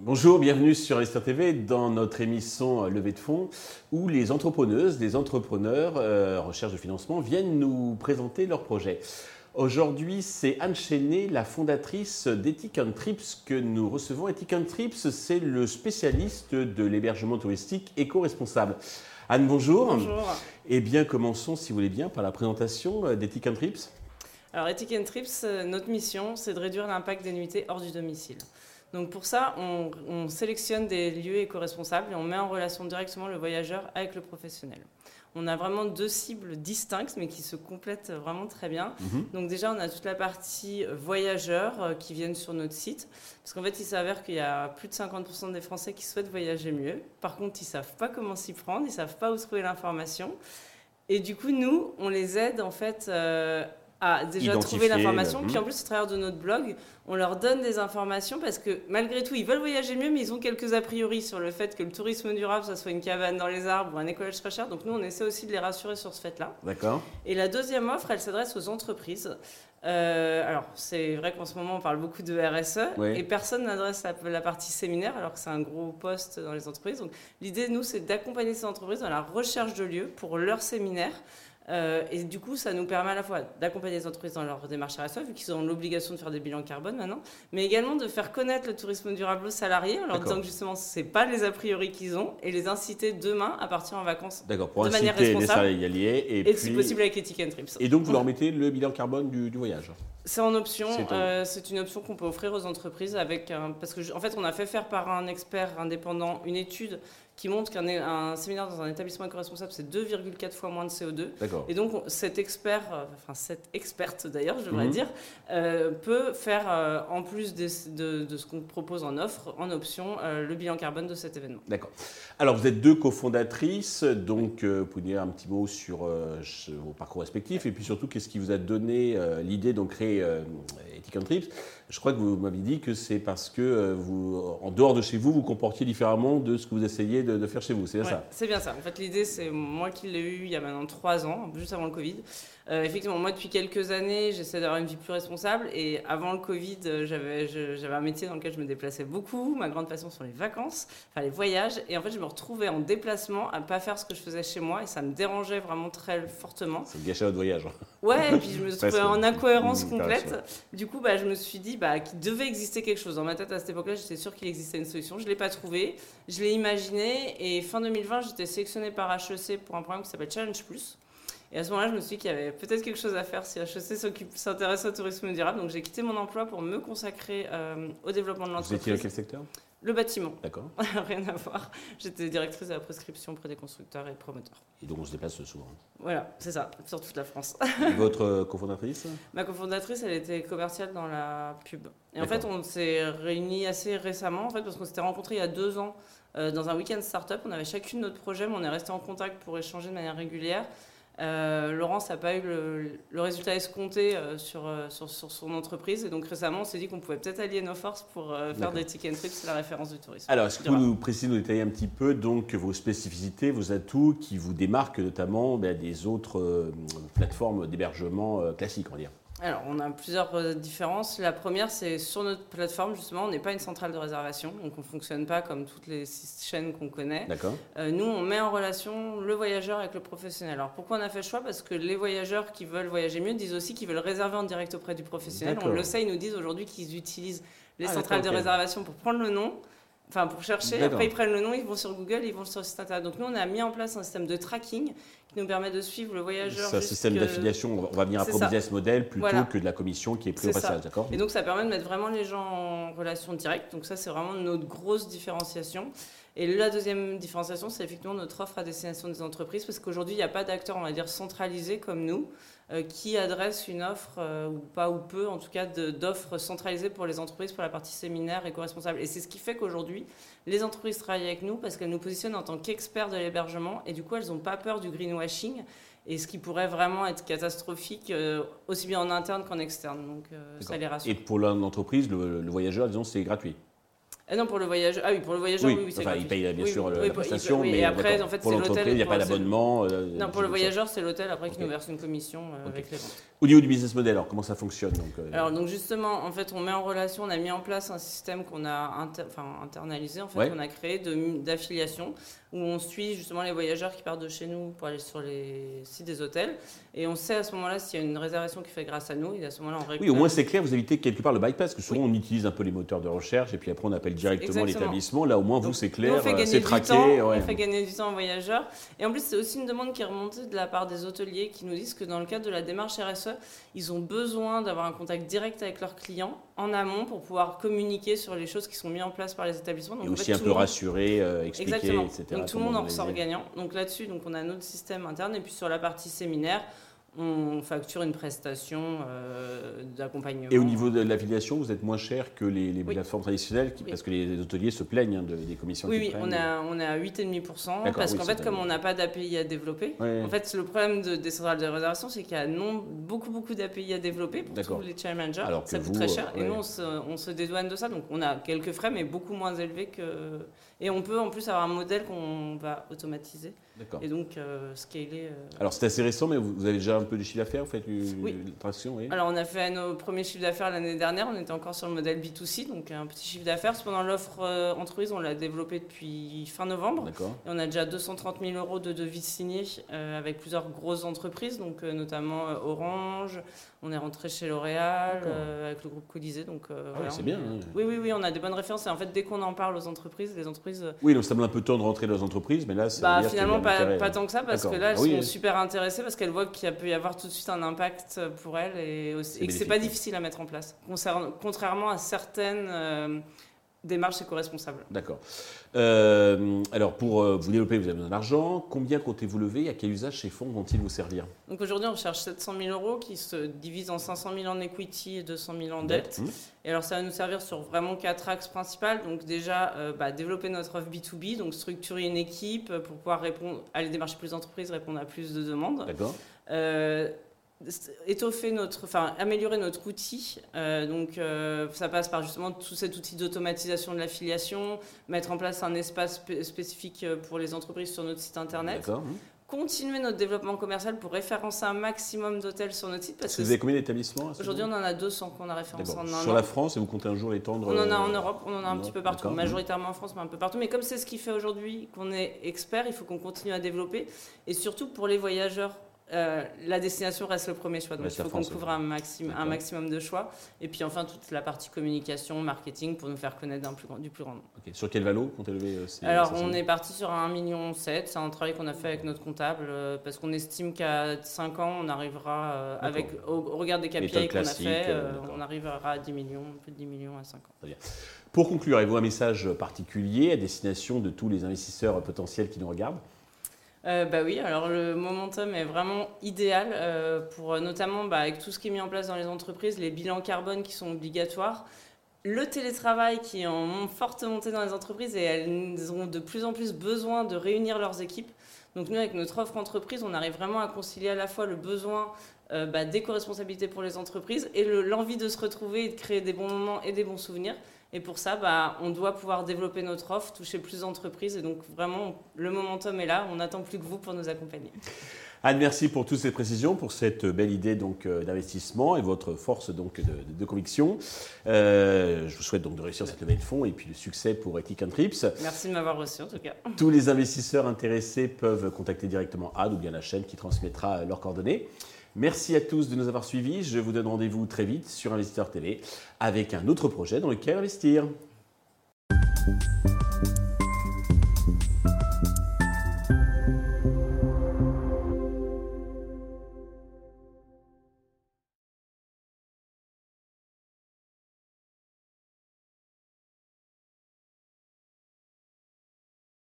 bonjour, bienvenue sur Esther TV dans notre émission euh, Levée de fonds où les entrepreneuses, les entrepreneurs euh, recherche de financement viennent nous présenter leurs projets. Aujourd'hui, c'est Anne Chenet, la fondatrice d'Ethic Trips que nous recevons. Ethic Trips, c'est le spécialiste de l'hébergement touristique éco-responsable. Anne, bonjour. Bonjour. Eh bien, commençons, si vous voulez bien, par la présentation euh, d'Ethic Trips. Alors, Ethic Trips, notre mission, c'est de réduire l'impact des nuitées hors du domicile. Donc pour ça, on, sélectionne des lieux éco-responsables et on met en relation directement le voyageur avec le professionnel. On a vraiment deux cibles distinctes, mais qui se complètent vraiment très bien. Mhm. Donc déjà, on a toute la partie voyageurs euh, qui viennent sur notre site, parce qu'en fait, il s'avère qu'il y a plus de 50% des Français qui souhaitent voyager mieux. Par contre, ils savent pas comment s'y prendre, ils savent pas où trouver l'information. Et du coup, nous, on les aide en fait euh, à déjà trouver l'information. Puis en plus, au travers de notre blog, on leur donne des informations parce que malgré tout, ils veulent voyager mieux, mais ils ont quelques a priori sur le fait que le tourisme durable, ça soit une cabane dans les arbres ou un écolage très cher. Donc nous, on essaie aussi de les rassurer sur ce fait-là. D'accord. Et la deuxième offre, elle s'adresse aux entreprises. Euh, alors, c'est vrai qu'en ce moment, on parle beaucoup de RSE et personne n'adresse la, partie séminaire alors que c'est un gros poste dans les entreprises. Donc, l'idée, nous, c'est d'accompagner ces entreprises dans la recherche de lieux pour leur séminaire. Euh, et du coup, ça nous permet à la fois d'accompagner les entreprises dans leur démarche RSE, vu qu'ils ont l'obligation de faire des bilans carbone maintenant, mais également de faire connaître le tourisme durable aux salariés en leur disant que justement, ce n'est pas les a priori qu'ils ont, et les inciter demain à partir en vacances de manière responsable. et, et si possible avec les tickets trips. Et donc, vous leur mettez le bilan carbone du, voyage c'est en option. Euh, c'est une option qu'on peut offrir aux entreprises avec parce que en fait on a fait faire par un expert indépendant une étude qui montre qu'un séminaire dans un établissement éco-responsable, c'est 2,4 fois moins de CO2. Et donc, cet expert, euh, enfin cette experte d'ailleurs, je devrais mhm. dire, euh, peut faire, euh, en plus de, ce qu'on propose en offre, en option, le bilan carbone de cet événement. D'accord. Alors, vous êtes deux cofondatrices, donc vous pouvez dire un petit mot sur vos parcours respectifs, et puis surtout, qu'est-ce qui vous a donné l'idée de créer Ethic Trips? Je crois que vous m'avez dit que c'est parce que vous, en dehors de chez vous, vous comportiez différemment de ce que vous essayez de, faire chez vous. C'est bien ça C'est bien ça. En fait, l'idée, c'est moi qui l'ai eu il y a maintenant trois ans, juste avant le Covid. Euh, effectivement, moi, depuis quelques années, j'essaie d'avoir une vie plus responsable. Et avant le Covid, euh, j'avais, un métier dans lequel je me déplaçais beaucoup. Ma grande passion sont les vacances, enfin les voyages. Et en fait, je me retrouvais en déplacement à ne pas faire ce que je faisais chez moi. Et ça me dérangeait vraiment très fortement. C'est gâcher votre voyage. Ouais, et puis je me trouvais en incohérence mmh, complète. Du coup, bah, je me suis dit bah, qu'il devait exister quelque chose. Dans ma tête, à cette époque-là, j'étais sûre qu'il existait une solution. Je ne l'ai pas trouvé. Je l'ai Et fin 2020, j'étais sélectionnée par HEC pour un programme qui s'appelle Challenge Plus et à ce moment-là, je me suis dit qu'il y avait peut-être quelque chose à faire si HEC s'intéresse au tourisme durable. Donc j'ai quitté mon emploi pour me consacrer euh, au développement de l'entreprise. Vous étiez dans quel secteur? Le bâtiment. D'accord. Rien à voir. J'étais directrice de la prescription auprès des constructeurs et promoteurs. Et donc on se déplace souvent Voilà, c'est ça, sur toute la France. Et votre euh, cofondatrice Ma cofondatrice, elle était commerciale dans la pub. Et en fait, on s'est réunis assez récemment, en fait, parce qu'on s'était rencontrés il y a deux ans euh, dans un week-end startup. On avait chacune notre projet, mais on est resté en contact pour échanger de manière régulière. Euh, Laurence n'a pas eu le, résultat escompté euh, euh, sur, sur, son entreprise. Et donc récemment, on s'est dit qu'on pouvait peut-être allier nos forces pour faire des tickets and trips, c'est la référence du tourisme. Alors, est-ce que vous nous précisez, nous détailler un petit peu donc, vos spécificités, vos atouts qui vous démarquent notamment ben, des autres plateformes d'hébergement classiques, on va dire? Alors, on a plusieurs euh, différences. La première, c'est sur notre plateforme, justement, on n'est pas une centrale de réservation, donc on ne fonctionne pas comme toutes les chaînes qu'on connaît. D'accord. Euh, nous, on met en relation le voyageur avec le professionnel. Alors, pourquoi on a fait le choix? Parce que les voyageurs qui veulent voyager mieux disent aussi qu'ils veulent réserver en direct auprès du professionnel. On le sait, ils nous disent aujourd'hui qu'ils utilisent les ah, centrales de réservation pour prendre le nom enfin pour chercher. Après, ils prennent le nom, ils vont sur Google, ils vont sur le site internet. Donc nous, on a mis en place un système de tracking qui nous permet de suivre le voyageur. C'est un système d'affiliation. On va venir un business model plutôt que de la commission qui est prise au passage, d'accord? Et donc ça permet de mettre vraiment les gens en relation directe. Donc ça, c'est vraiment notre grosse différenciation. Et la deuxième différenciation, c'est effectivement notre offre à destination des entreprises, parce qu'aujourd'hui, il n'y a pas d'acteurs, on va dire, centralisés comme nous, qui adressent une offre, euh, ou pas ou peu, en tout cas, d'offres centralisées pour les entreprises pour la partie séminaire éco-responsable. Et c'est ce qui fait qu'aujourd'hui, les entreprises travaillent avec nous parce qu'elles nous positionnent en tant qu'experts de l'hébergement, et du coup, elles n'ont pas peur du greenwashing et ce qui pourrait vraiment être catastrophique, euh, aussi bien en interne qu'en externe. Donc ça les rassure. Et pour l'entreprise, le, le voyageur, disons, c'est gratuit ah non, pour le voyageur. Ah oui, pour le voyageur, oui, oui, c'est enfin, il paye bien sûr la prestation, mais après, en fait, pour l'entreprise, il n'y a pas d'abonnement. Euh, non, pour le voyageur, c'est l'hôtel après qui nous verse une commission euh, avec les ventes. Au niveau du business model, alors comment ça fonctionne donc, euh, Alors donc justement, en fait, on met en relation, on a mis en place un système qu'on a enfin, internalisé, en fait, qu'on a créé d'affiliation où on suit justement les voyageurs qui partent de chez nous pour aller sur les sites des hôtels. Et on sait à ce moment-là s'il y a une réservation qui fait grâce à nous. Et à ce moment-là, on Oui, au moins c'est clair, vous évitez quelque part le bypass, parce que souvent on utilise un peu les moteurs de recherche et puis après on appelle directement l'établissement. Là, au moins, vous, c'est clair, c'est traqué. On fait gagner du temps aux voyageurs. Et en plus, c'est aussi une demande qui est remontée de la part des hôteliers qui nous disent que dans le cadre de la démarche RSE, ils ont besoin d'avoir un contact direct avec leurs clients en amont pour pouvoir communiquer sur les choses qui sont mises en place par les établissements. Donc, et aussi un peu rassurer, euh, expliquer, Exactement. etc. Donc tout le monde en ressort gagnant. Donc là-dessus, donc on a notre système interne et puis sur la partie séminaire, on facture une prestation euh, d'accompagnement. Et au niveau de l'affiliation, vous êtes moins cher que les, plateformes traditionnelles parce que les hôteliers se plaignent hein, des commissions Oui, oui, on a, on a 8,5% parce qu'en fait, comme on n'a pas d'API à développer, en fait, le problème de, des centrales de réservation, c'est qu'il y a non, beaucoup, beaucoup d'API à développer pour tous les challengers. Alors ça coûte très cher. Et nous, on se, on se dédouane de ça. Donc, on a quelques frais, mais beaucoup moins élevés que. Et on peut en plus avoir un modèle qu'on va automatiser. Et donc, euh, scaler. Euh, Alors, c'est assez récent, mais vous avez déjà un peu de chiffre d'affaires Vous faites une oui. traction oui. Alors, on a fait nos premiers chiffres d'affaires l'année dernière. On était encore sur le modèle B2C, donc un petit chiffre d'affaires. Cependant, l'offre euh, entreprise, on l'a développée depuis fin novembre. D'accord. Et on a déjà 230 000 euros de devises signées avec plusieurs grosses entreprises, donc notamment Orange. On est rentré chez L'Oréal, avec le groupe Colisée. Donc, ah c'est bien. Oui, oui, oui, on a des bonnes références. Et en fait, dès qu'on en parle aux entreprises, les entreprises. Oui, donc ça met un peu de temps de rentrer dans les entreprises, mais là, c'est. Bah, finalement, pas, tant que ça, parce que là, elles ah sont super intéressées, parce qu'elles voient qu'il peut y avoir tout de suite un impact pour elles et, et que c'est pas difficile à mettre en place. Contrairement à certaines démarches éco-responsables. D'accord. Euh, alors, pour euh, vous développer, vous avez besoin d'argent. Combien comptez-vous lever et à quel usage ces fonds vont-ils vous servir? Donc aujourd'hui, on cherche 700 000 euros qui se divisent en 500 000 en equity et 200 000 en dette. Mmh. Et alors, ça va nous servir sur vraiment quatre axes principaux. Donc déjà, euh, bah, développer notre offre B2B, donc structurer une équipe pour pouvoir répondre, aller démarcher plus d'entreprises, répondre à plus de demandes. D'accord étoffer notre, enfin améliorer notre outil. Euh, donc euh, ça passe par justement tout cet outil d'automatisation de l'affiliation, mettre en place un espace spécifique euh, pour les entreprises sur notre site internet. Continuer notre développement commercial pour référencer un maximum d'hôtels sur notre site. Parce que vous avez combien d'établissements Aujourd'hui, on en a 200 qu'on a référencés en Sur la France, et vous comptez un jour étendre On en a en Europe, on en a un petit peu partout, majoritairement en France, mais un peu partout. Mais comme c'est ce qui fait aujourd'hui qu'on est expert, il faut qu'on continue à développer. Et surtout pour les voyageurs euh, la destination reste le premier choix. Donc il faut qu'on couvre un, maximum, un maximum de choix. Et puis enfin, toute la partie communication, marketing pour nous faire connaître plus du plus grand nombre. Sur quel valo comptez lever euh, Alors, on est parti sur un 1,7 million. C'est un travail qu'on a fait avec notre comptable euh, parce qu'on estime qu'à 5 ans, on arrivera, avec, au, regard des KPI qu'on a fait, on arrivera à 10 millions, plus de 10 millions à 5 ans. Pour conclure, avez-vous un message particulier à destination de tous les investisseurs potentiels qui nous regardent? Euh, bah oui, alors le momentum est vraiment idéal euh, pour euh, notamment bah, avec tout ce qui est mis en place dans les entreprises, les bilans carbone qui sont obligatoires, le télétravail qui est en forte montée dans les entreprises et elles ont de plus en plus besoin de réunir leurs équipes. Donc nous, avec notre offre entreprise, on arrive vraiment à concilier à la fois le besoin bah, d'éco-responsabilité pour les entreprises et l'envie de se retrouver et de créer des bons moments et des bons souvenirs. Et pour ça, bah, on doit pouvoir développer notre offre, toucher plus d'entreprises. Et donc, vraiment, le momentum est là. On n'attend plus que vous pour nous accompagner. Anne, merci pour toutes ces précisions, pour cette belle idée donc euh, d'investissement et votre force donc de, conviction. Euh, je vous souhaite donc de réussir cette levée de fonds et puis le succès pour Ethic Trips. Merci de m'avoir reçu en tout cas. Tous les investisseurs intéressés peuvent contacter directement Anne ou bien la chaîne qui transmettra leurs coordonnées. Merci à tous de nous avoir suivis. Je vous donne rendez-vous très vite sur Investisseur TV avec un autre projet dans lequel investir.